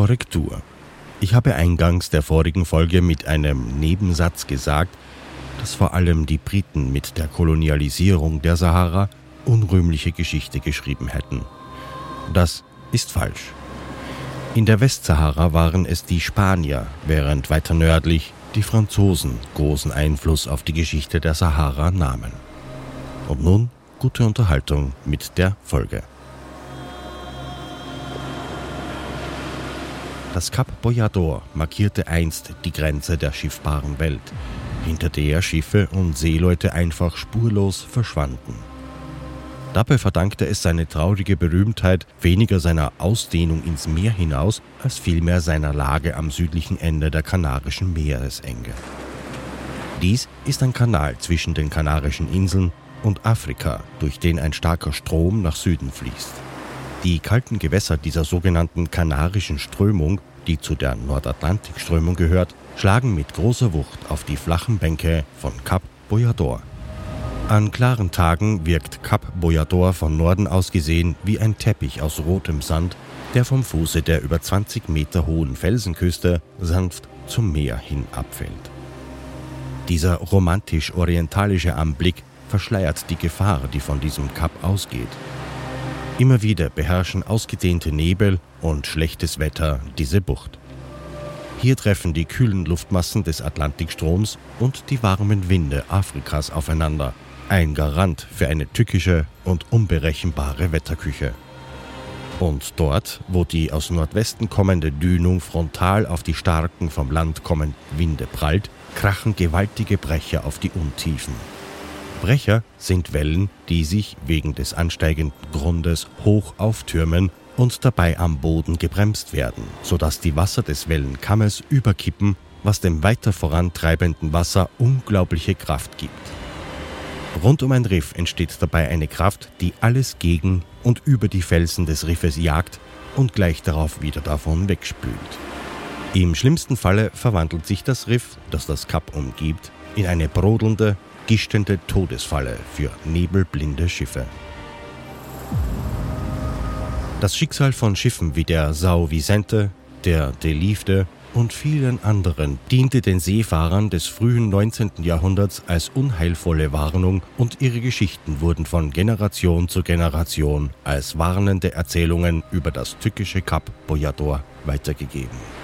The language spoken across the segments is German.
Korrektur. Ich habe eingangs der vorigen Folge mit einem Nebensatz gesagt, dass vor allem die Briten mit der Kolonialisierung der Sahara unrühmliche Geschichte geschrieben hätten. Das ist falsch. In der Westsahara waren es die Spanier, während weiter nördlich die Franzosen großen Einfluss auf die Geschichte der Sahara nahmen. Und nun gute Unterhaltung mit der Folge. Das Kap Boyador markierte einst die Grenze der schiffbaren Welt, hinter der Schiffe und Seeleute einfach spurlos verschwanden. Dabei verdankte es seine traurige Berühmtheit weniger seiner Ausdehnung ins Meer hinaus, als vielmehr seiner Lage am südlichen Ende der Kanarischen Meeresenge. Dies ist ein Kanal zwischen den Kanarischen Inseln und Afrika, durch den ein starker Strom nach Süden fließt. Die kalten Gewässer dieser sogenannten Kanarischen Strömung, die zu der Nordatlantikströmung gehört, schlagen mit großer Wucht auf die flachen Bänke von Kap Boyador. An klaren Tagen wirkt Kap Boyador von Norden aus gesehen wie ein Teppich aus rotem Sand, der vom Fuße der über 20 Meter hohen Felsenküste sanft zum Meer hin abfällt. Dieser romantisch-orientalische Anblick verschleiert die Gefahr, die von diesem Kap ausgeht. Immer wieder beherrschen ausgedehnte Nebel und schlechtes Wetter diese Bucht. Hier treffen die kühlen Luftmassen des Atlantikstroms und die warmen Winde Afrikas aufeinander ein Garant für eine tückische und unberechenbare Wetterküche. Und dort, wo die aus Nordwesten kommende Dünung frontal auf die starken vom Land kommenden Winde prallt, krachen gewaltige Brecher auf die Untiefen. Brecher sind Wellen, die sich wegen des ansteigenden Grundes hoch auftürmen und dabei am Boden gebremst werden, sodass die Wasser des Wellenkammes überkippen, was dem weiter vorantreibenden Wasser unglaubliche Kraft gibt. Rund um ein Riff entsteht dabei eine Kraft, die alles gegen und über die Felsen des Riffes jagt und gleich darauf wieder davon wegspült. Im schlimmsten Falle verwandelt sich das Riff, das das Kap umgibt, in eine brodelnde, gischende Todesfalle für nebelblinde Schiffe. Das Schicksal von Schiffen wie der Sao Vicente, der Delifte und vielen anderen diente den Seefahrern des frühen 19. Jahrhunderts als unheilvolle Warnung und ihre Geschichten wurden von Generation zu Generation als warnende Erzählungen über das tückische Kap Boyador weitergegeben.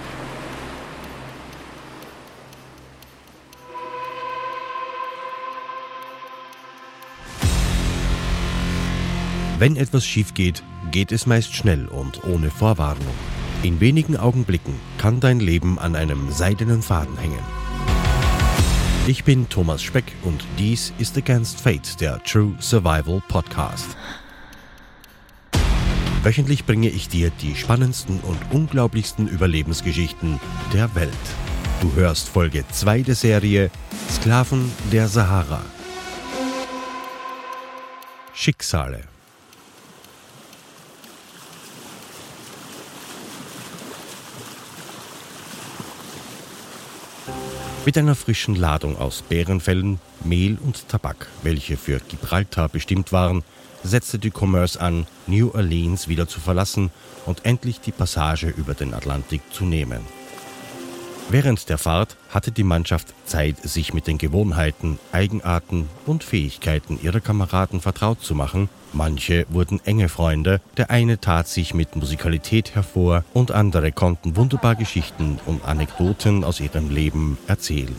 Wenn etwas schief geht, geht es meist schnell und ohne Vorwarnung. In wenigen Augenblicken kann dein Leben an einem seidenen Faden hängen. Ich bin Thomas Speck und dies ist Against Fate, der True Survival Podcast. Wöchentlich bringe ich dir die spannendsten und unglaublichsten Überlebensgeschichten der Welt. Du hörst Folge 2 der Serie Sklaven der Sahara. Schicksale. Mit einer frischen Ladung aus Bärenfellen, Mehl und Tabak, welche für Gibraltar bestimmt waren, setzte die Commerce an, New Orleans wieder zu verlassen und endlich die Passage über den Atlantik zu nehmen. Während der Fahrt hatte die Mannschaft Zeit, sich mit den Gewohnheiten, Eigenarten und Fähigkeiten ihrer Kameraden vertraut zu machen. Manche wurden enge Freunde, der eine tat sich mit Musikalität hervor und andere konnten wunderbar Geschichten und Anekdoten aus ihrem Leben erzählen.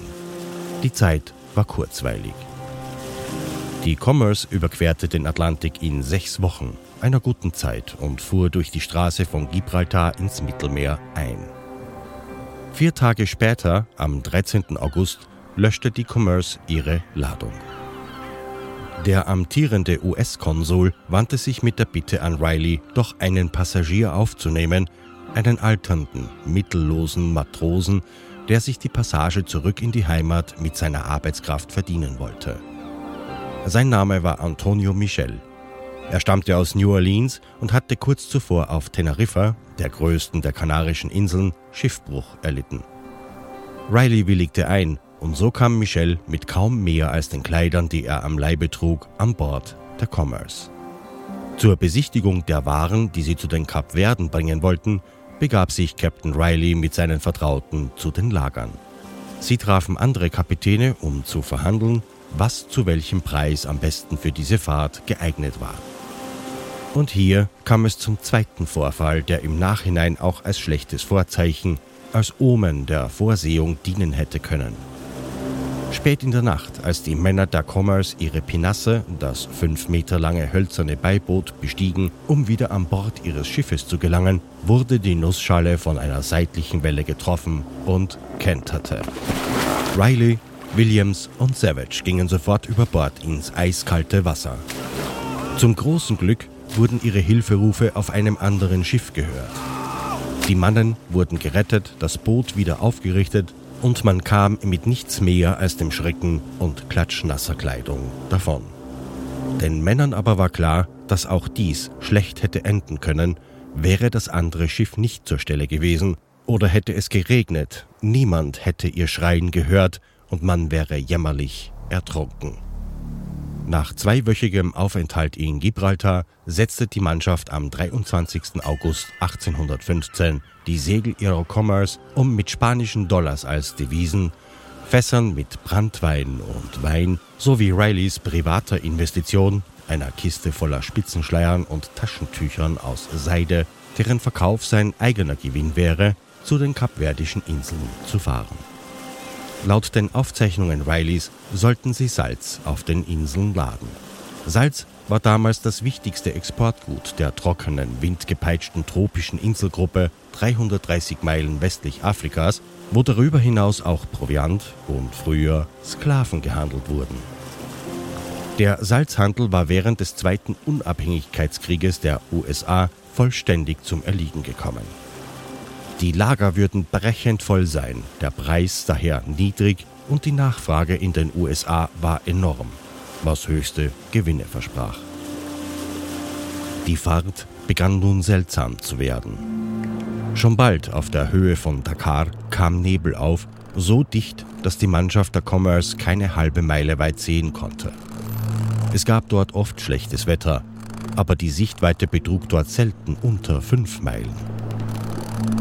Die Zeit war kurzweilig. Die Commerce überquerte den Atlantik in sechs Wochen, einer guten Zeit, und fuhr durch die Straße von Gibraltar ins Mittelmeer ein. Vier Tage später, am 13. August, löschte die Commerce ihre Ladung. Der amtierende US-Konsul wandte sich mit der Bitte an Riley, doch einen Passagier aufzunehmen, einen alternden, mittellosen Matrosen, der sich die Passage zurück in die Heimat mit seiner Arbeitskraft verdienen wollte. Sein Name war Antonio Michel. Er stammte aus New Orleans und hatte kurz zuvor auf Teneriffa, der größten der Kanarischen Inseln, Schiffbruch erlitten. Riley willigte ein und so kam Michel mit kaum mehr als den Kleidern, die er am Leibe trug, an Bord der Commerce. Zur Besichtigung der Waren, die sie zu den Kapverden bringen wollten, begab sich Captain Riley mit seinen Vertrauten zu den Lagern. Sie trafen andere Kapitäne, um zu verhandeln, was zu welchem Preis am besten für diese Fahrt geeignet war. Und hier kam es zum zweiten Vorfall, der im Nachhinein auch als schlechtes Vorzeichen, als Omen der Vorsehung dienen hätte können. Spät in der Nacht, als die Männer der Commerce ihre Pinasse, das fünf Meter lange hölzerne Beiboot, bestiegen, um wieder an Bord ihres Schiffes zu gelangen, wurde die Nussschale von einer seitlichen Welle getroffen und kenterte. Riley, Williams und Savage gingen sofort über Bord ins eiskalte Wasser. Zum großen Glück wurden ihre Hilferufe auf einem anderen Schiff gehört. Die Mannen wurden gerettet, das Boot wieder aufgerichtet und man kam mit nichts mehr als dem Schrecken und klatschnasser Kleidung davon. Den Männern aber war klar, dass auch dies schlecht hätte enden können, wäre das andere Schiff nicht zur Stelle gewesen oder hätte es geregnet, niemand hätte ihr Schreien gehört und man wäre jämmerlich ertrunken. Nach zweiwöchigem Aufenthalt in Gibraltar setzte die Mannschaft am 23. August 1815 die Segel ihrer Commerce, um mit spanischen Dollars als Devisen, Fässern mit Brandwein und Wein sowie Rileys privater Investition, einer Kiste voller Spitzenschleiern und Taschentüchern aus Seide, deren Verkauf sein eigener Gewinn wäre, zu den kapverdischen Inseln zu fahren. Laut den Aufzeichnungen Rileys sollten sie Salz auf den Inseln laden. Salz war damals das wichtigste Exportgut der trockenen, windgepeitschten tropischen Inselgruppe 330 Meilen westlich Afrikas, wo darüber hinaus auch Proviant und früher Sklaven gehandelt wurden. Der Salzhandel war während des Zweiten Unabhängigkeitskrieges der USA vollständig zum Erliegen gekommen. Die Lager würden brechend voll sein, der Preis daher niedrig und die Nachfrage in den USA war enorm, was höchste Gewinne versprach. Die Fahrt begann nun seltsam zu werden. Schon bald auf der Höhe von Dakar kam Nebel auf, so dicht, dass die Mannschaft der Commerce keine halbe Meile weit sehen konnte. Es gab dort oft schlechtes Wetter, aber die Sichtweite betrug dort selten unter fünf Meilen.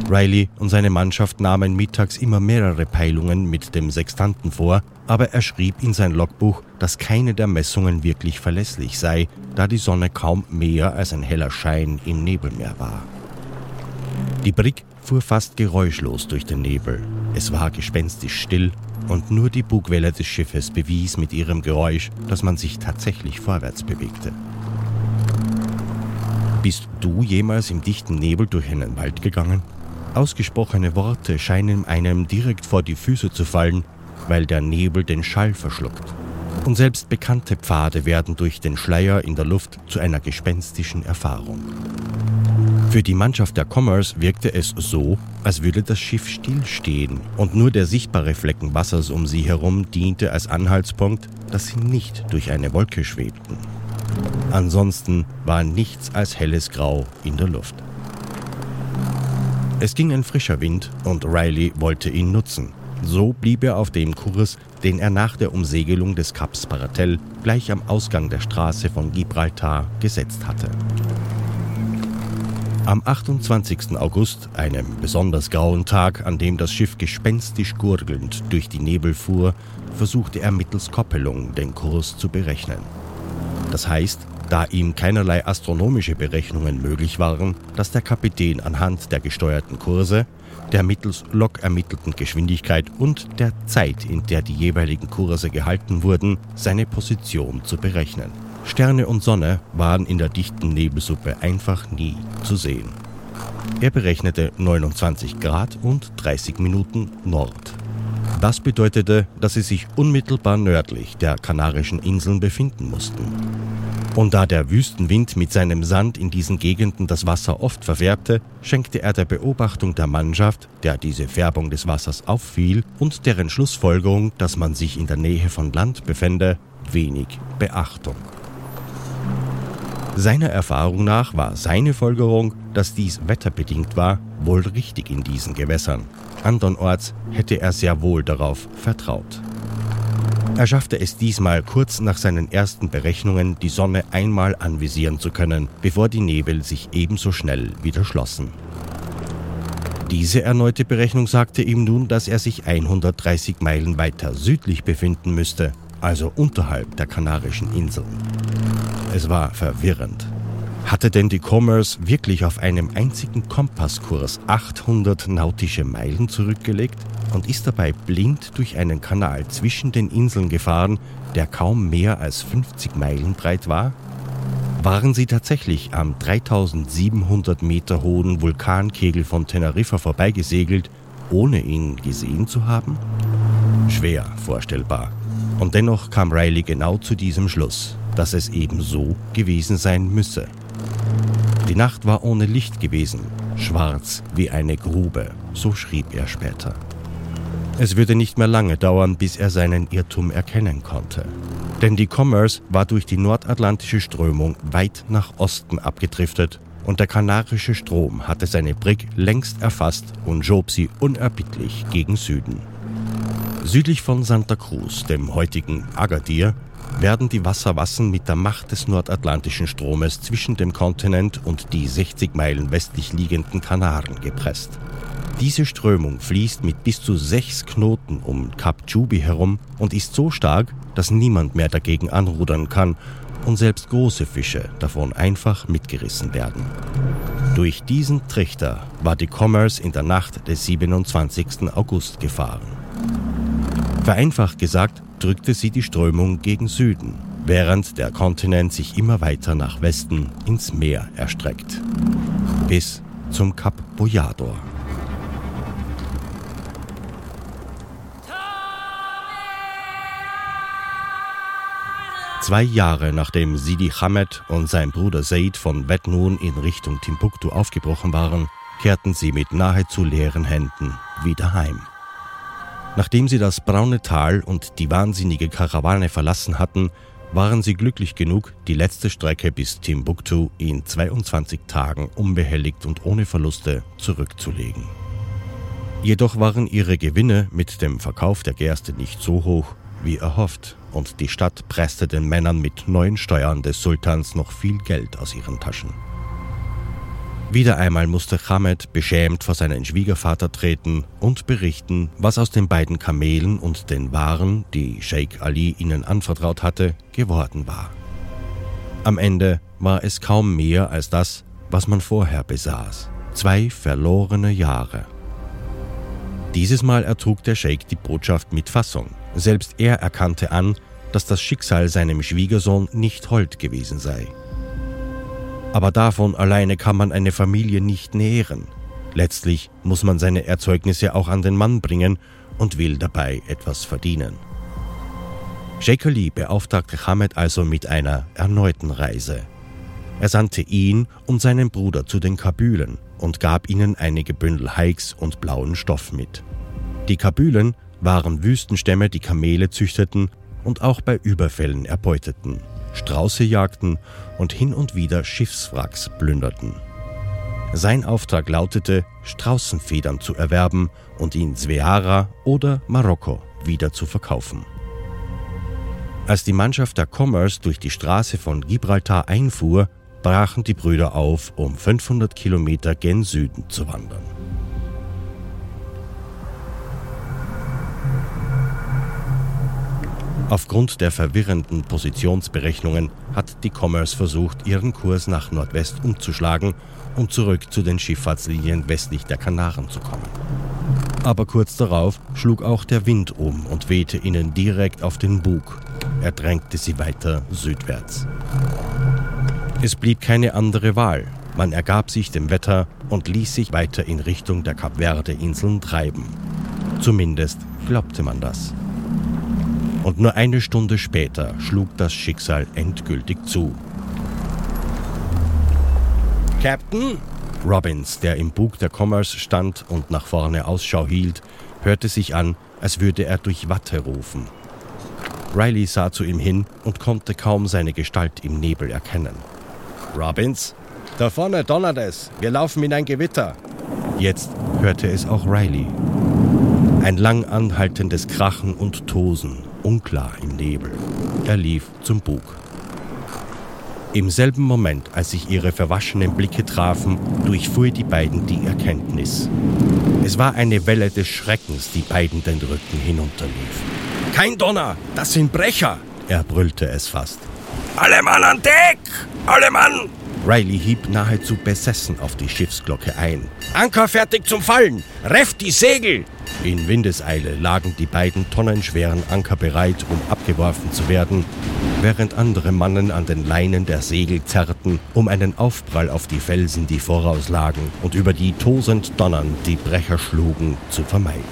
Riley und seine Mannschaft nahmen mittags immer mehrere Peilungen mit dem Sextanten vor, aber er schrieb in sein Logbuch, dass keine der Messungen wirklich verlässlich sei, da die Sonne kaum mehr als ein heller Schein im Nebelmeer war. Die Brick fuhr fast geräuschlos durch den Nebel. Es war gespenstisch still und nur die Bugwelle des Schiffes bewies mit ihrem Geräusch, dass man sich tatsächlich vorwärts bewegte. Bist du jemals im dichten Nebel durch einen Wald gegangen? Ausgesprochene Worte scheinen einem direkt vor die Füße zu fallen, weil der Nebel den Schall verschluckt. Und selbst bekannte Pfade werden durch den Schleier in der Luft zu einer gespenstischen Erfahrung. Für die Mannschaft der Commerce wirkte es so, als würde das Schiff stillstehen und nur der sichtbare Flecken Wassers um sie herum diente als Anhaltspunkt, dass sie nicht durch eine Wolke schwebten. Ansonsten war nichts als helles Grau in der Luft. Es ging ein frischer Wind und Riley wollte ihn nutzen. So blieb er auf dem Kurs, den er nach der Umsegelung des Kaps Paratel gleich am Ausgang der Straße von Gibraltar gesetzt hatte. Am 28. August, einem besonders grauen Tag, an dem das Schiff gespenstisch gurgelnd durch die Nebel fuhr, versuchte er mittels Koppelung den Kurs zu berechnen. Das heißt, da ihm keinerlei astronomische Berechnungen möglich waren, dass der Kapitän anhand der gesteuerten Kurse, der mittels Lok ermittelten Geschwindigkeit und der Zeit, in der die jeweiligen Kurse gehalten wurden, seine Position zu berechnen. Sterne und Sonne waren in der dichten Nebelsuppe einfach nie zu sehen. Er berechnete 29 Grad und 30 Minuten Nord. Das bedeutete, dass sie sich unmittelbar nördlich der Kanarischen Inseln befinden mussten. Und da der Wüstenwind mit seinem Sand in diesen Gegenden das Wasser oft verfärbte, schenkte er der Beobachtung der Mannschaft, der diese Färbung des Wassers auffiel, und deren Schlussfolgerung, dass man sich in der Nähe von Land befände, wenig Beachtung. Seiner Erfahrung nach war seine Folgerung, dass dies wetterbedingt war, wohl richtig in diesen Gewässern. Andernorts hätte er sehr wohl darauf vertraut. Er schaffte es diesmal kurz nach seinen ersten Berechnungen, die Sonne einmal anvisieren zu können, bevor die Nebel sich ebenso schnell wieder schlossen. Diese erneute Berechnung sagte ihm nun, dass er sich 130 Meilen weiter südlich befinden müsste, also unterhalb der Kanarischen Inseln. Es war verwirrend. Hatte denn die Commerce wirklich auf einem einzigen Kompasskurs 800 nautische Meilen zurückgelegt und ist dabei blind durch einen Kanal zwischen den Inseln gefahren, der kaum mehr als 50 Meilen breit war? Waren sie tatsächlich am 3700 Meter hohen Vulkankegel von Teneriffa vorbeigesegelt, ohne ihn gesehen zu haben? Schwer vorstellbar. Und dennoch kam Riley genau zu diesem Schluss, dass es eben so gewesen sein müsse. Die Nacht war ohne Licht gewesen, schwarz wie eine Grube, so schrieb er später. Es würde nicht mehr lange dauern, bis er seinen Irrtum erkennen konnte. Denn die Commerce war durch die nordatlantische Strömung weit nach Osten abgedriftet und der kanarische Strom hatte seine Brig längst erfasst und schob sie unerbittlich gegen Süden. Südlich von Santa Cruz, dem heutigen Agadir, werden die Wasserwassen mit der Macht des nordatlantischen Stromes zwischen dem Kontinent und die 60 Meilen westlich liegenden Kanaren gepresst. Diese Strömung fließt mit bis zu sechs Knoten um Kap Jubi herum und ist so stark, dass niemand mehr dagegen anrudern kann und selbst große Fische davon einfach mitgerissen werden. Durch diesen Trichter war die Commerce in der Nacht des 27. August gefahren. Vereinfacht gesagt drückte sie die Strömung gegen Süden, während der Kontinent sich immer weiter nach Westen ins Meer erstreckt. Bis zum Kap Boyador. Zwei Jahre nachdem Sidi Hamed und sein Bruder Said von Betnun in Richtung Timbuktu aufgebrochen waren, kehrten sie mit nahezu leeren Händen wieder heim. Nachdem sie das braune Tal und die wahnsinnige Karawane verlassen hatten, waren sie glücklich genug, die letzte Strecke bis Timbuktu in 22 Tagen unbehelligt und ohne Verluste zurückzulegen. Jedoch waren ihre Gewinne mit dem Verkauf der Gerste nicht so hoch wie erhofft und die Stadt presste den Männern mit neuen Steuern des Sultans noch viel Geld aus ihren Taschen. Wieder einmal musste Hamed beschämt vor seinen Schwiegervater treten und berichten, was aus den beiden Kamelen und den Waren, die Sheikh Ali ihnen anvertraut hatte, geworden war. Am Ende war es kaum mehr als das, was man vorher besaß. Zwei verlorene Jahre. Dieses Mal ertrug der Sheikh die Botschaft mit Fassung. Selbst er erkannte an, dass das Schicksal seinem Schwiegersohn nicht hold gewesen sei. Aber davon alleine kann man eine Familie nicht nähren. Letztlich muss man seine Erzeugnisse auch an den Mann bringen und will dabei etwas verdienen. Sheikh Ali beauftragte Hamed also mit einer erneuten Reise. Er sandte ihn und seinen Bruder zu den Kabülen und gab ihnen einige Bündel Hikes und blauen Stoff mit. Die Kabülen waren Wüstenstämme, die Kamele züchteten und auch bei Überfällen erbeuteten. Strauße jagten und hin und wieder Schiffswracks plünderten. Sein Auftrag lautete, Straußenfedern zu erwerben und in Sveara oder Marokko wieder zu verkaufen. Als die Mannschaft der Commerce durch die Straße von Gibraltar einfuhr, brachen die Brüder auf, um 500 Kilometer gen Süden zu wandern. Aufgrund der verwirrenden Positionsberechnungen hat die Commerce versucht, ihren Kurs nach Nordwest umzuschlagen, um zurück zu den Schifffahrtslinien westlich der Kanaren zu kommen. Aber kurz darauf schlug auch der Wind um und wehte ihnen direkt auf den Bug. Er drängte sie weiter südwärts. Es blieb keine andere Wahl. Man ergab sich dem Wetter und ließ sich weiter in Richtung der Kapverde-Inseln treiben. Zumindest glaubte man das und nur eine Stunde später schlug das Schicksal endgültig zu. Captain? Robbins, der im Bug der Commerce stand und nach vorne Ausschau hielt, hörte sich an, als würde er durch Watte rufen. Riley sah zu ihm hin und konnte kaum seine Gestalt im Nebel erkennen. Robbins? Da vorne donnert es. Wir laufen in ein Gewitter. Jetzt hörte es auch Riley. Ein lang anhaltendes Krachen und Tosen, unklar im Nebel. Er lief zum Bug. Im selben Moment, als sich ihre verwaschenen Blicke trafen, durchfuhr die beiden die Erkenntnis. Es war eine Welle des Schreckens, die beiden den Rücken hinunterlief. Kein Donner, das sind Brecher, er brüllte es fast. Alle Mann an Deck! Alle Mann! Riley hieb nahezu besessen auf die Schiffsglocke ein. Anker fertig zum Fallen! Reft die Segel! In Windeseile lagen die beiden tonnenschweren Anker bereit, um abgeworfen zu werden, während andere Mannen an den Leinen der Segel zerrten, um einen Aufprall auf die Felsen, die vorauslagen und über die tosend donnernd die Brecher schlugen, zu vermeiden.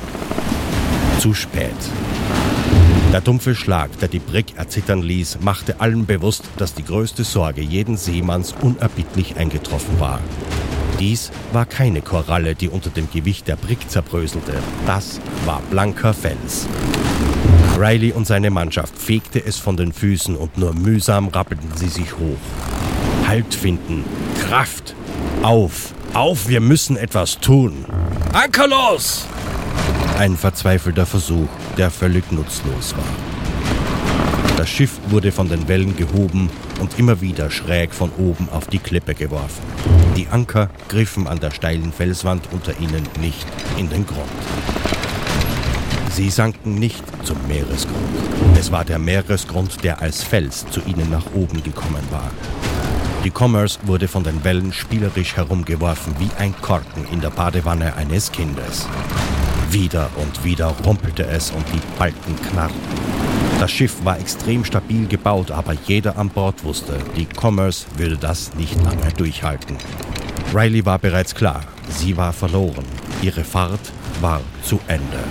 Zu spät. Der dumpfe Schlag, der die Brick erzittern ließ, machte allen bewusst, dass die größte Sorge jeden Seemanns unerbittlich eingetroffen war. Dies war keine Koralle, die unter dem Gewicht der Brick zerbröselte. Das war blanker Fels. Riley und seine Mannschaft fegte es von den Füßen und nur mühsam rappelten sie sich hoch. Halt finden, Kraft, auf, auf, wir müssen etwas tun. Anker los! Ein verzweifelter Versuch, der völlig nutzlos war. Das Schiff wurde von den Wellen gehoben und immer wieder schräg von oben auf die Klippe geworfen. Die Anker griffen an der steilen Felswand unter ihnen nicht in den Grund. Sie sanken nicht zum Meeresgrund. Es war der Meeresgrund, der als Fels zu ihnen nach oben gekommen war. Die Commerce wurde von den Wellen spielerisch herumgeworfen wie ein Korken in der Badewanne eines Kindes. Wieder und wieder rumpelte es und die Balken knarrten. Das Schiff war extrem stabil gebaut, aber jeder an Bord wusste, die Commerce würde das nicht lange durchhalten. Riley war bereits klar, sie war verloren. Ihre Fahrt war zu Ende.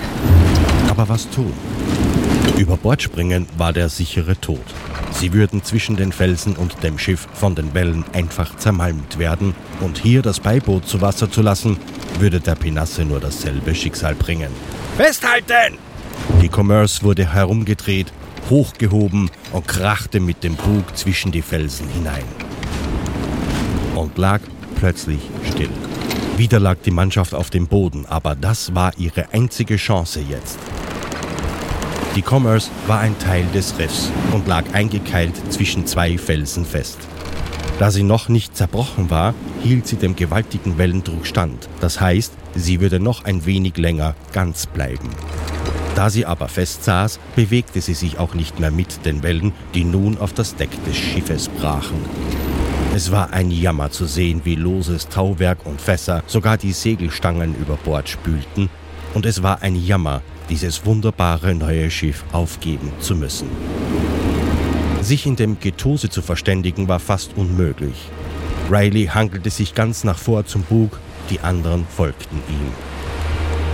Aber was tun? Über Bord springen war der sichere Tod. Sie würden zwischen den Felsen und dem Schiff von den Wellen einfach zermalmt werden und hier das Beiboot zu Wasser zu lassen, würde der Pinasse nur dasselbe Schicksal bringen. Festhalten! Die Commerce wurde herumgedreht, hochgehoben und krachte mit dem Bug zwischen die Felsen hinein. Und lag plötzlich still. Wieder lag die Mannschaft auf dem Boden, aber das war ihre einzige Chance jetzt. Die Commerce war ein Teil des Riffs und lag eingekeilt zwischen zwei Felsen fest. Da sie noch nicht zerbrochen war, hielt sie dem gewaltigen Wellendruck stand. Das heißt, sie würde noch ein wenig länger ganz bleiben. Da sie aber festsaß, bewegte sie sich auch nicht mehr mit den Wellen, die nun auf das Deck des Schiffes brachen. Es war ein Jammer zu sehen, wie loses Tauwerk und Fässer sogar die Segelstangen über Bord spülten, und es war ein Jammer, dieses wunderbare neue Schiff aufgeben zu müssen. Sich in dem Getose zu verständigen war fast unmöglich. Riley hangelte sich ganz nach vor zum Bug, die anderen folgten ihm.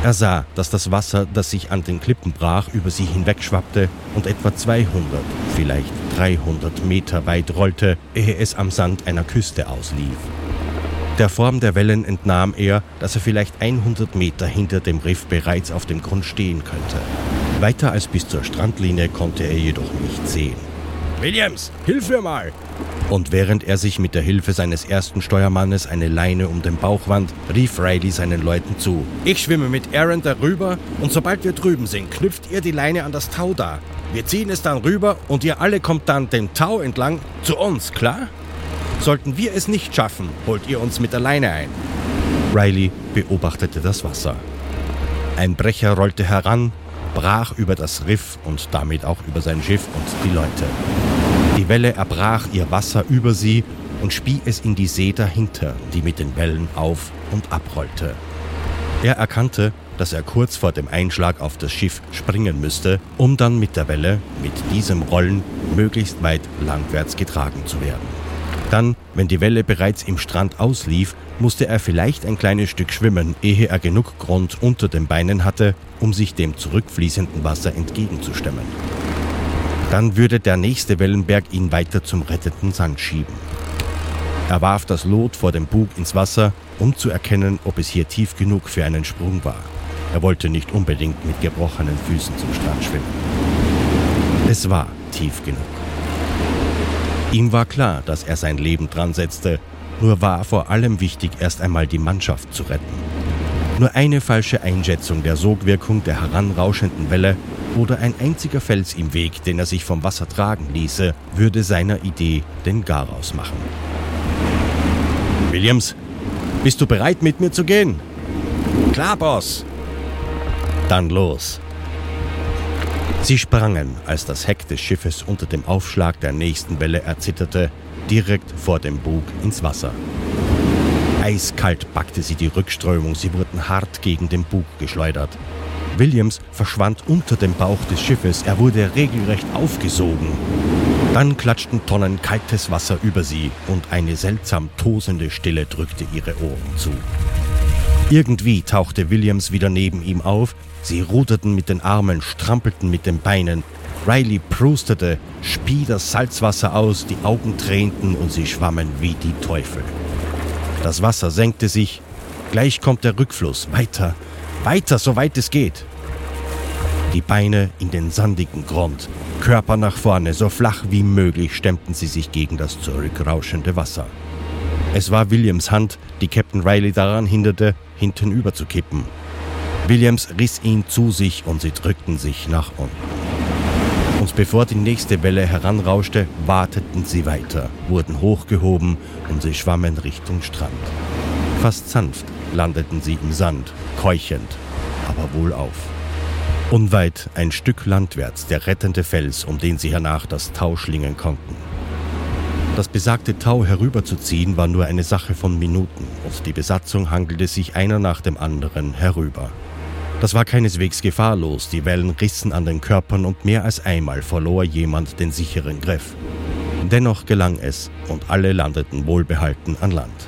Er sah, dass das Wasser, das sich an den Klippen brach, über sie hinwegschwappte und etwa 200, vielleicht 300 Meter weit rollte, ehe es am Sand einer Küste auslief. Der Form der Wellen entnahm er, dass er vielleicht 100 Meter hinter dem Riff bereits auf dem Grund stehen könnte. Weiter als bis zur Strandlinie konnte er jedoch nicht sehen. Williams, hilf mir mal! Und während er sich mit der Hilfe seines ersten Steuermannes eine Leine um den Bauch wand, rief Riley seinen Leuten zu. Ich schwimme mit Aaron darüber und sobald wir drüben sind, knüpft ihr die Leine an das Tau da. Wir ziehen es dann rüber und ihr alle kommt dann den Tau entlang zu uns, klar? Sollten wir es nicht schaffen, holt ihr uns mit der Leine ein. Riley beobachtete das Wasser. Ein Brecher rollte heran, brach über das Riff und damit auch über sein Schiff und die Leute. Die Welle erbrach ihr Wasser über sie und spie es in die See dahinter, die mit den Wellen auf und abrollte. Er erkannte, dass er kurz vor dem Einschlag auf das Schiff springen müsste, um dann mit der Welle, mit diesem Rollen, möglichst weit landwärts getragen zu werden. Dann, wenn die Welle bereits im Strand auslief, musste er vielleicht ein kleines Stück schwimmen, ehe er genug Grund unter den Beinen hatte, um sich dem zurückfließenden Wasser entgegenzustemmen. Dann würde der nächste Wellenberg ihn weiter zum rettenden Sand schieben. Er warf das Lot vor dem Bug ins Wasser, um zu erkennen, ob es hier tief genug für einen Sprung war. Er wollte nicht unbedingt mit gebrochenen Füßen zum Strand schwimmen. Es war tief genug. Ihm war klar, dass er sein Leben dran setzte, nur war vor allem wichtig, erst einmal die Mannschaft zu retten. Nur eine falsche Einschätzung der Sogwirkung der heranrauschenden Welle oder ein einziger Fels im Weg, den er sich vom Wasser tragen ließe, würde seiner Idee den Garaus machen. Williams, bist du bereit, mit mir zu gehen? Klar, Boss. Dann los. Sie sprangen, als das Heck des Schiffes unter dem Aufschlag der nächsten Welle erzitterte, direkt vor dem Bug ins Wasser. Eiskalt packte sie die Rückströmung, sie wurden hart gegen den Bug geschleudert. Williams verschwand unter dem Bauch des Schiffes, er wurde regelrecht aufgesogen. Dann klatschten Tonnen kaltes Wasser über sie und eine seltsam tosende Stille drückte ihre Ohren zu. Irgendwie tauchte Williams wieder neben ihm auf, sie ruderten mit den Armen, strampelten mit den Beinen. Riley prustete, spie das Salzwasser aus, die Augen tränten und sie schwammen wie die Teufel. Das Wasser senkte sich. Gleich kommt der Rückfluss. Weiter, weiter, soweit es geht. Die Beine in den sandigen Grund, Körper nach vorne, so flach wie möglich stemmten sie sich gegen das zurückrauschende Wasser. Es war Williams Hand, die Captain Riley daran hinderte, hintenüber zu kippen. Williams riss ihn zu sich und sie drückten sich nach unten. Und bevor die nächste Welle heranrauschte, warteten sie weiter, wurden hochgehoben und sie schwammen Richtung Strand. Fast sanft landeten sie im Sand, keuchend, aber wohlauf. Unweit ein Stück landwärts der rettende Fels, um den sie hernach das Tau schlingen konnten. Das besagte Tau herüberzuziehen war nur eine Sache von Minuten und die Besatzung hangelte sich einer nach dem anderen herüber. Das war keineswegs gefahrlos, die Wellen rissen an den Körpern und mehr als einmal verlor jemand den sicheren Griff. Dennoch gelang es und alle landeten wohlbehalten an Land.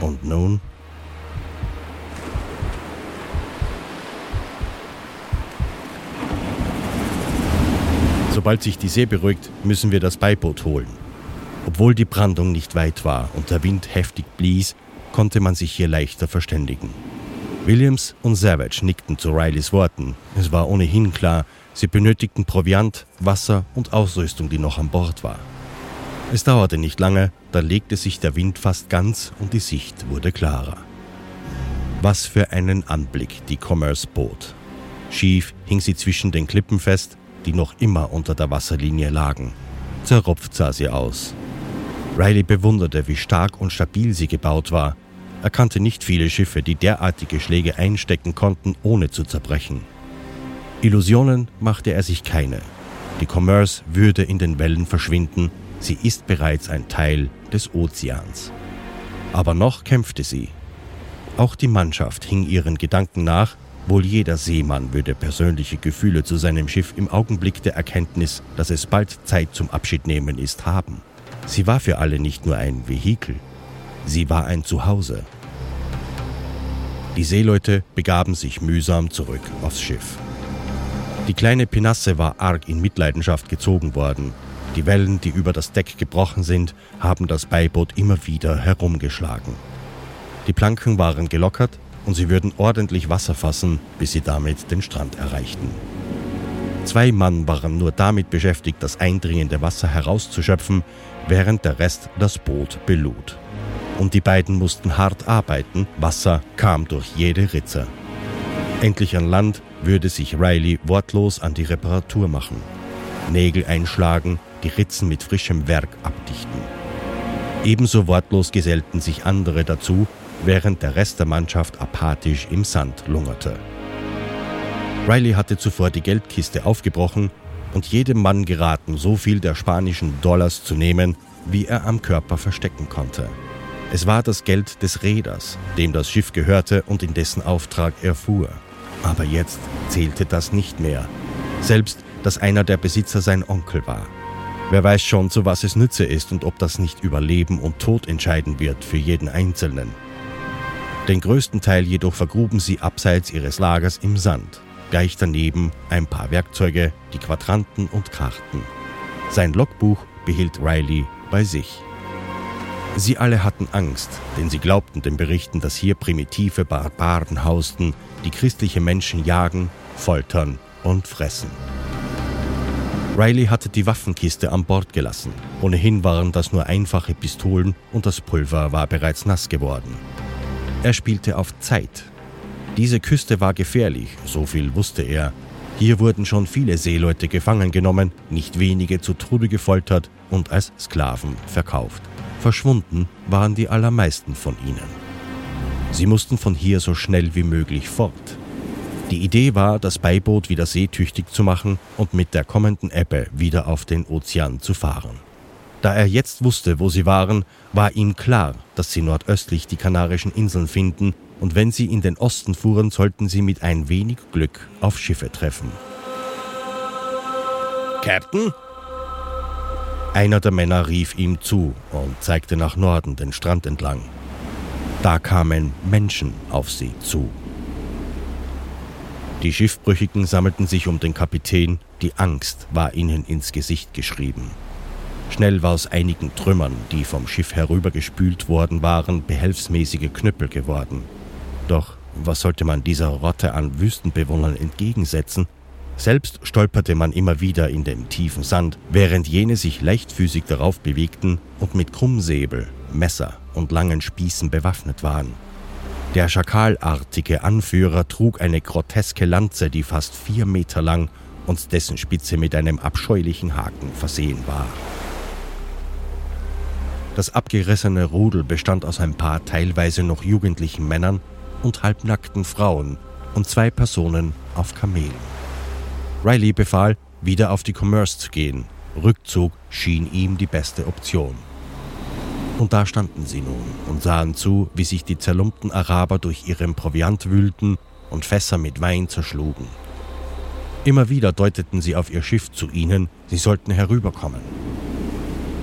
Und nun? Sobald sich die See beruhigt, müssen wir das Beiboot holen. Obwohl die Brandung nicht weit war und der Wind heftig blies, konnte man sich hier leichter verständigen. Williams und Savage nickten zu Rileys Worten. Es war ohnehin klar, sie benötigten Proviant, Wasser und Ausrüstung, die noch an Bord war. Es dauerte nicht lange, da legte sich der Wind fast ganz und die Sicht wurde klarer. Was für einen Anblick die Commerce bot. Schief hing sie zwischen den Klippen fest, die noch immer unter der Wasserlinie lagen. Zerrupft sah sie aus. Riley bewunderte, wie stark und stabil sie gebaut war er kannte nicht viele Schiffe, die derartige Schläge einstecken konnten, ohne zu zerbrechen. Illusionen machte er sich keine. Die Commerce würde in den Wellen verschwinden, sie ist bereits ein Teil des Ozeans. Aber noch kämpfte sie. Auch die Mannschaft hing ihren Gedanken nach, wohl jeder Seemann würde persönliche Gefühle zu seinem Schiff im Augenblick der Erkenntnis, dass es bald Zeit zum Abschiednehmen ist, haben. Sie war für alle nicht nur ein Vehikel, Sie war ein Zuhause. Die Seeleute begaben sich mühsam zurück aufs Schiff. Die kleine Pinasse war arg in Mitleidenschaft gezogen worden. Die Wellen, die über das Deck gebrochen sind, haben das Beiboot immer wieder herumgeschlagen. Die Planken waren gelockert und sie würden ordentlich Wasser fassen, bis sie damit den Strand erreichten. Zwei Mann waren nur damit beschäftigt, das eindringende Wasser herauszuschöpfen, während der Rest das Boot belud und die beiden mussten hart arbeiten, Wasser kam durch jede Ritze. Endlich an Land würde sich Riley wortlos an die Reparatur machen. Nägel einschlagen, die Ritzen mit frischem Werk abdichten. Ebenso wortlos gesellten sich andere dazu, während der Rest der Mannschaft apathisch im Sand lungerte. Riley hatte zuvor die Geldkiste aufgebrochen und jedem Mann geraten, so viel der spanischen Dollars zu nehmen, wie er am Körper verstecken konnte. Es war das Geld des Reeders, dem das Schiff gehörte und in dessen Auftrag er fuhr. Aber jetzt zählte das nicht mehr. Selbst, dass einer der Besitzer sein Onkel war. Wer weiß schon, zu was es Nütze ist und ob das nicht über Leben und Tod entscheiden wird für jeden Einzelnen. Den größten Teil jedoch vergruben sie abseits ihres Lagers im Sand. Gleich daneben ein paar Werkzeuge, die Quadranten und Karten. Sein Logbuch behielt Riley bei sich. Sie alle hatten Angst, denn sie glaubten den Berichten, dass hier primitive Barbaren hausten, die christliche Menschen jagen, foltern und fressen. Riley hatte die Waffenkiste an Bord gelassen. Ohnehin waren das nur einfache Pistolen und das Pulver war bereits nass geworden. Er spielte auf Zeit. Diese Küste war gefährlich, so viel wusste er. Hier wurden schon viele Seeleute gefangen genommen, nicht wenige zu Tode gefoltert und als Sklaven verkauft. Verschwunden waren die allermeisten von ihnen. Sie mussten von hier so schnell wie möglich fort. Die Idee war, das Beiboot wieder seetüchtig zu machen und mit der kommenden Ebbe wieder auf den Ozean zu fahren. Da er jetzt wusste, wo sie waren, war ihm klar, dass sie nordöstlich die Kanarischen Inseln finden und wenn sie in den Osten fuhren, sollten sie mit ein wenig Glück auf Schiffe treffen. Captain? Einer der Männer rief ihm zu und zeigte nach Norden den Strand entlang. Da kamen Menschen auf sie zu. Die Schiffbrüchigen sammelten sich um den Kapitän, die Angst war ihnen ins Gesicht geschrieben. Schnell war aus einigen Trümmern, die vom Schiff herübergespült worden waren, behelfsmäßige Knüppel geworden. Doch was sollte man dieser Rotte an Wüstenbewohnern entgegensetzen? Selbst stolperte man immer wieder in dem tiefen Sand, während jene sich leichtfüßig darauf bewegten und mit Krummsäbel, Messer und langen Spießen bewaffnet waren. Der schakalartige Anführer trug eine groteske Lanze, die fast vier Meter lang und dessen Spitze mit einem abscheulichen Haken versehen war. Das abgerissene Rudel bestand aus ein paar teilweise noch jugendlichen Männern und halbnackten Frauen und zwei Personen auf Kamelen. Riley befahl, wieder auf die Commerce zu gehen. Rückzug schien ihm die beste Option. Und da standen sie nun und sahen zu, wie sich die zerlumpten Araber durch ihren Proviant wühlten und Fässer mit Wein zerschlugen. Immer wieder deuteten sie auf ihr Schiff zu ihnen, sie sollten herüberkommen.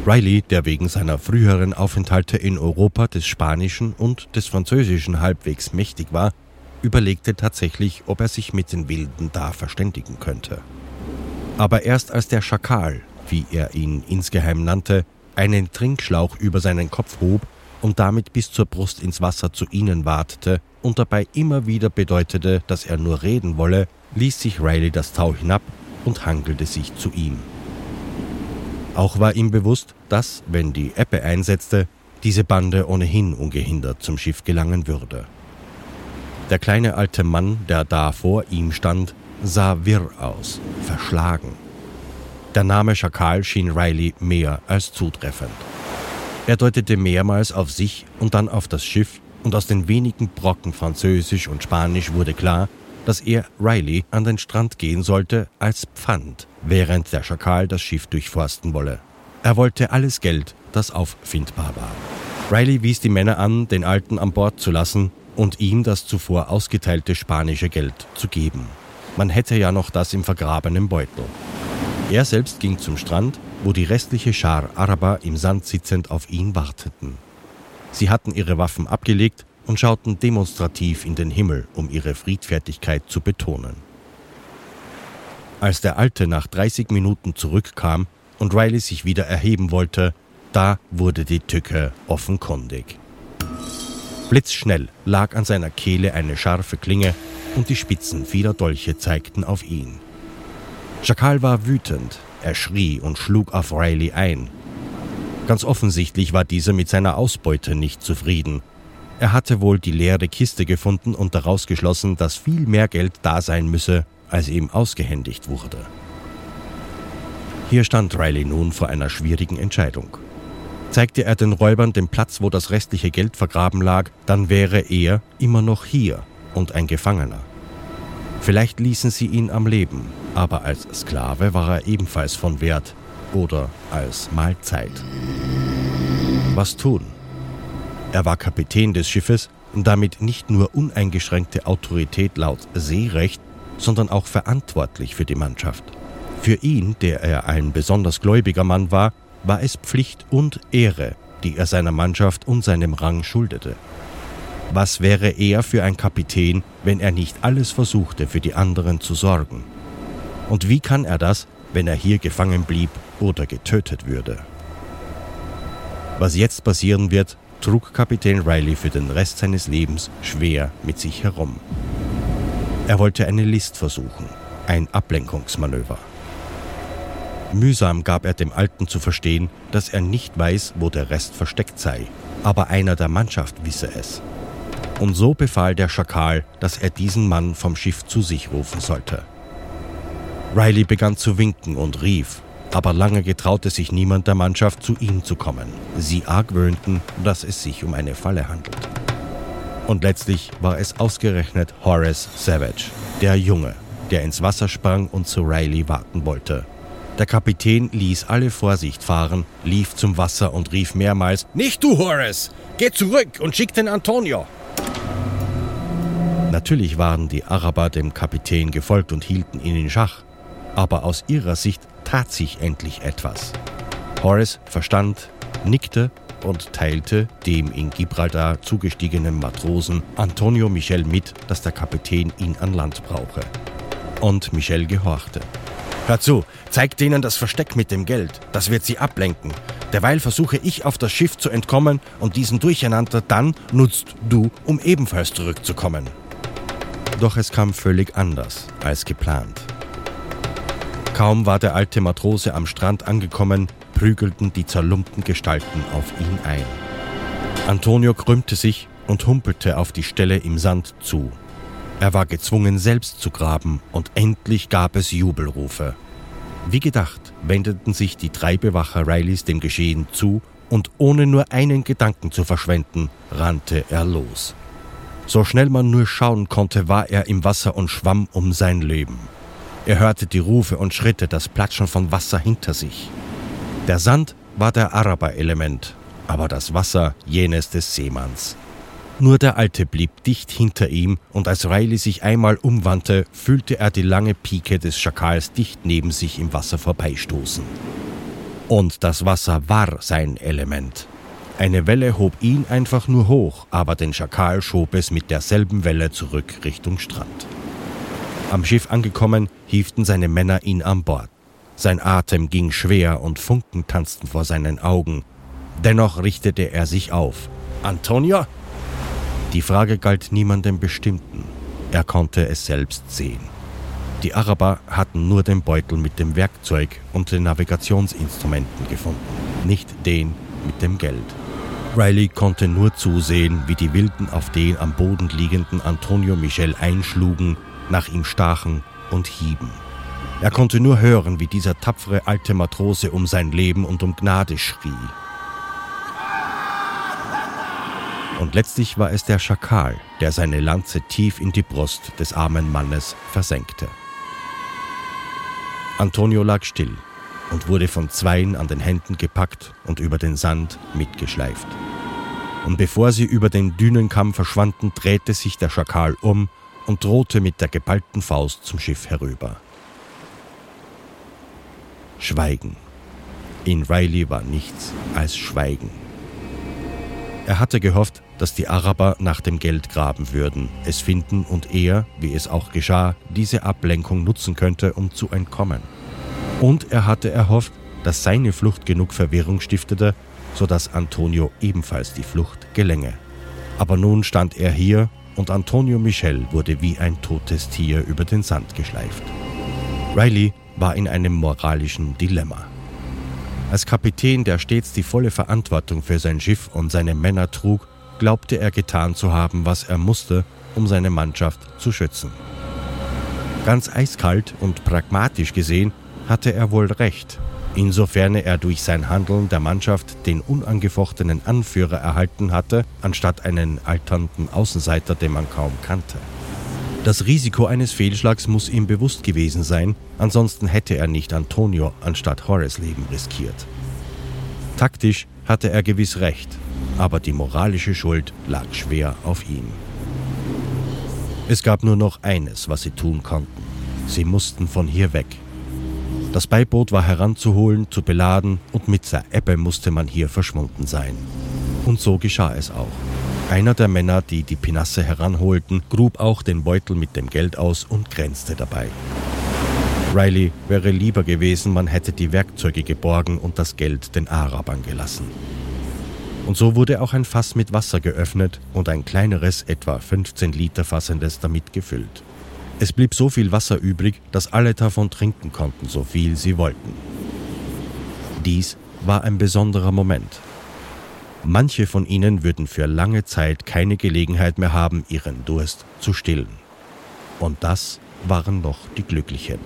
Riley, der wegen seiner früheren Aufenthalte in Europa des Spanischen und des Französischen halbwegs mächtig war, überlegte tatsächlich, ob er sich mit den Wilden da verständigen könnte. Aber erst als der Schakal, wie er ihn insgeheim nannte, einen Trinkschlauch über seinen Kopf hob und damit bis zur Brust ins Wasser zu ihnen watete und dabei immer wieder bedeutete, dass er nur reden wolle, ließ sich Riley das Tau hinab und hangelte sich zu ihm. Auch war ihm bewusst, dass, wenn die Ebbe einsetzte, diese Bande ohnehin ungehindert zum Schiff gelangen würde. Der kleine alte Mann, der da vor ihm stand, sah wirr aus, verschlagen. Der Name Schakal schien Riley mehr als zutreffend. Er deutete mehrmals auf sich und dann auf das Schiff, und aus den wenigen Brocken Französisch und Spanisch wurde klar, dass er Riley an den Strand gehen sollte als Pfand, während der Schakal das Schiff durchforsten wolle. Er wollte alles Geld, das auffindbar war. Riley wies die Männer an, den Alten an Bord zu lassen und ihm das zuvor ausgeteilte spanische Geld zu geben. Man hätte ja noch das im vergrabenen Beutel. Er selbst ging zum Strand, wo die restliche Schar Araber im Sand sitzend auf ihn warteten. Sie hatten ihre Waffen abgelegt und schauten demonstrativ in den Himmel, um ihre Friedfertigkeit zu betonen. Als der Alte nach 30 Minuten zurückkam und Riley sich wieder erheben wollte, da wurde die Tücke offenkundig. Blitzschnell lag an seiner Kehle eine scharfe Klinge und die Spitzen vieler Dolche zeigten auf ihn. Schakal war wütend, er schrie und schlug auf Riley ein. Ganz offensichtlich war dieser mit seiner Ausbeute nicht zufrieden er hatte wohl die leere Kiste gefunden und daraus geschlossen, dass viel mehr Geld da sein müsse, als ihm ausgehändigt wurde. Hier stand Riley nun vor einer schwierigen Entscheidung. Zeigte er den Räubern den Platz, wo das restliche Geld vergraben lag, dann wäre er immer noch hier und ein Gefangener. Vielleicht ließen sie ihn am Leben, aber als Sklave war er ebenfalls von Wert oder als Mahlzeit. Was tun? Er war Kapitän des Schiffes und damit nicht nur uneingeschränkte Autorität laut Seerecht, sondern auch verantwortlich für die Mannschaft. Für ihn, der er ein besonders gläubiger Mann war, war es Pflicht und Ehre, die er seiner Mannschaft und seinem Rang schuldete. Was wäre er für ein Kapitän, wenn er nicht alles versuchte, für die anderen zu sorgen? Und wie kann er das, wenn er hier gefangen blieb oder getötet würde? Was jetzt passieren wird, trug Kapitän Riley für den Rest seines Lebens schwer mit sich herum. Er wollte eine List versuchen, ein Ablenkungsmanöver. Mühsam gab er dem Alten zu verstehen, dass er nicht weiß, wo der Rest versteckt sei, aber einer der Mannschaft wisse es. Und so befahl der Schakal, dass er diesen Mann vom Schiff zu sich rufen sollte. Riley begann zu winken und rief, aber lange getraute sich niemand der Mannschaft, zu ihm zu kommen. Sie argwöhnten, dass es sich um eine Falle handelt. Und letztlich war es ausgerechnet Horace Savage, der Junge, der ins Wasser sprang und zu Riley warten wollte. Der Kapitän ließ alle Vorsicht fahren, lief zum Wasser und rief mehrmals: Nicht du, Horace! Geh zurück und schick den Antonio! Natürlich waren die Araber dem Kapitän gefolgt und hielten ihn in Schach, aber aus ihrer Sicht tat sich endlich etwas. Horace verstand, nickte und teilte dem in Gibraltar zugestiegenen Matrosen Antonio Michel mit, dass der Kapitän ihn an Land brauche. Und Michel gehorchte. Hör zu, zeig denen das Versteck mit dem Geld. Das wird sie ablenken. Derweil versuche ich auf das Schiff zu entkommen und diesen Durcheinander dann nutzt du, um ebenfalls zurückzukommen. Doch es kam völlig anders als geplant. Kaum war der alte Matrose am Strand angekommen, prügelten die zerlumpten Gestalten auf ihn ein. Antonio krümmte sich und humpelte auf die Stelle im Sand zu. Er war gezwungen, selbst zu graben, und endlich gab es Jubelrufe. Wie gedacht, wendeten sich die drei Bewacher Rileys dem Geschehen zu, und ohne nur einen Gedanken zu verschwenden, rannte er los. So schnell man nur schauen konnte, war er im Wasser und schwamm um sein Leben. Er hörte die Rufe und Schritte, das Platschen von Wasser hinter sich. Der Sand war der Araber-Element, aber das Wasser jenes des Seemanns. Nur der Alte blieb dicht hinter ihm, und als Riley sich einmal umwandte, fühlte er die lange Pike des Schakals dicht neben sich im Wasser vorbeistoßen. Und das Wasser war sein Element. Eine Welle hob ihn einfach nur hoch, aber den Schakal schob es mit derselben Welle zurück Richtung Strand. Am Schiff angekommen, hieften seine Männer ihn an Bord. Sein Atem ging schwer und Funken tanzten vor seinen Augen. Dennoch richtete er sich auf. Antonia, die Frage galt niemandem Bestimmten. Er konnte es selbst sehen. Die Araber hatten nur den Beutel mit dem Werkzeug und den Navigationsinstrumenten gefunden, nicht den mit dem Geld. Riley konnte nur zusehen, wie die Wilden auf den am Boden liegenden Antonio Michel einschlugen, nach ihm stachen und hieben. Er konnte nur hören, wie dieser tapfere alte Matrose um sein Leben und um Gnade schrie. Und letztlich war es der Schakal, der seine Lanze tief in die Brust des armen Mannes versenkte. Antonio lag still und wurde von Zweien an den Händen gepackt und über den Sand mitgeschleift. Und bevor sie über den Dünenkamm verschwanden, drehte sich der Schakal um und drohte mit der geballten Faust zum Schiff herüber. Schweigen. In Riley war nichts als Schweigen. Er hatte gehofft, dass die Araber nach dem Geld graben würden, es finden und er, wie es auch geschah, diese Ablenkung nutzen könnte, um zu entkommen. Und er hatte erhofft, dass seine Flucht genug Verwirrung stiftete, sodass Antonio ebenfalls die Flucht gelänge. Aber nun stand er hier und Antonio Michel wurde wie ein totes Tier über den Sand geschleift. Riley war in einem moralischen Dilemma. Als Kapitän, der stets die volle Verantwortung für sein Schiff und seine Männer trug, glaubte er getan zu haben, was er musste, um seine Mannschaft zu schützen. Ganz eiskalt und pragmatisch gesehen hatte er wohl recht, insofern er durch sein Handeln der Mannschaft den unangefochtenen Anführer erhalten hatte, anstatt einen alternden Außenseiter, den man kaum kannte. Das Risiko eines Fehlschlags muss ihm bewusst gewesen sein, ansonsten hätte er nicht Antonio anstatt Horace Leben riskiert. Taktisch hatte er gewiss recht, aber die moralische Schuld lag schwer auf ihm. Es gab nur noch eines, was sie tun konnten. Sie mussten von hier weg. Das Beiboot war heranzuholen, zu beladen und mit der Ebbe musste man hier verschwunden sein. Und so geschah es auch. Einer der Männer, die die Pinasse heranholten, grub auch den Beutel mit dem Geld aus und grenzte dabei. Riley wäre lieber gewesen, man hätte die Werkzeuge geborgen und das Geld den Arabern gelassen. Und so wurde auch ein Fass mit Wasser geöffnet und ein kleineres, etwa 15 Liter fassendes damit gefüllt. Es blieb so viel Wasser übrig, dass alle davon trinken konnten, so viel sie wollten. Dies war ein besonderer Moment, Manche von ihnen würden für lange Zeit keine Gelegenheit mehr haben, ihren Durst zu stillen. Und das waren noch die Glücklichen.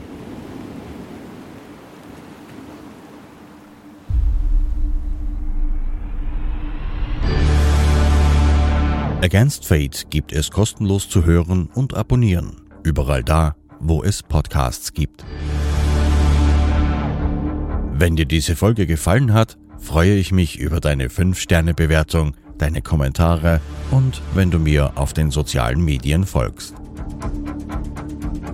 Against Fate gibt es kostenlos zu hören und abonnieren, überall da, wo es Podcasts gibt. Wenn dir diese Folge gefallen hat, freue ich mich über deine 5-Sterne-Bewertung, deine Kommentare und wenn du mir auf den sozialen Medien folgst.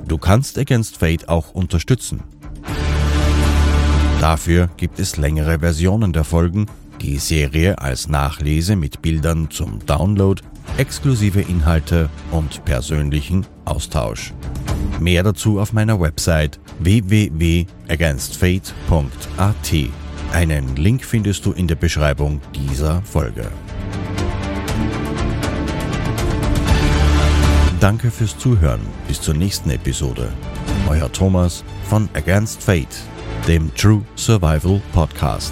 Du kannst Against Fate auch unterstützen. Dafür gibt es längere Versionen der Folgen, die Serie als Nachlese mit Bildern zum Download, exklusive Inhalte und persönlichen Austausch. Mehr dazu auf meiner Website www.againstfate.at. Einen Link findest du in der Beschreibung dieser Folge. Danke fürs Zuhören. Bis zur nächsten Episode. Euer Thomas von Against Fate, dem True Survival Podcast.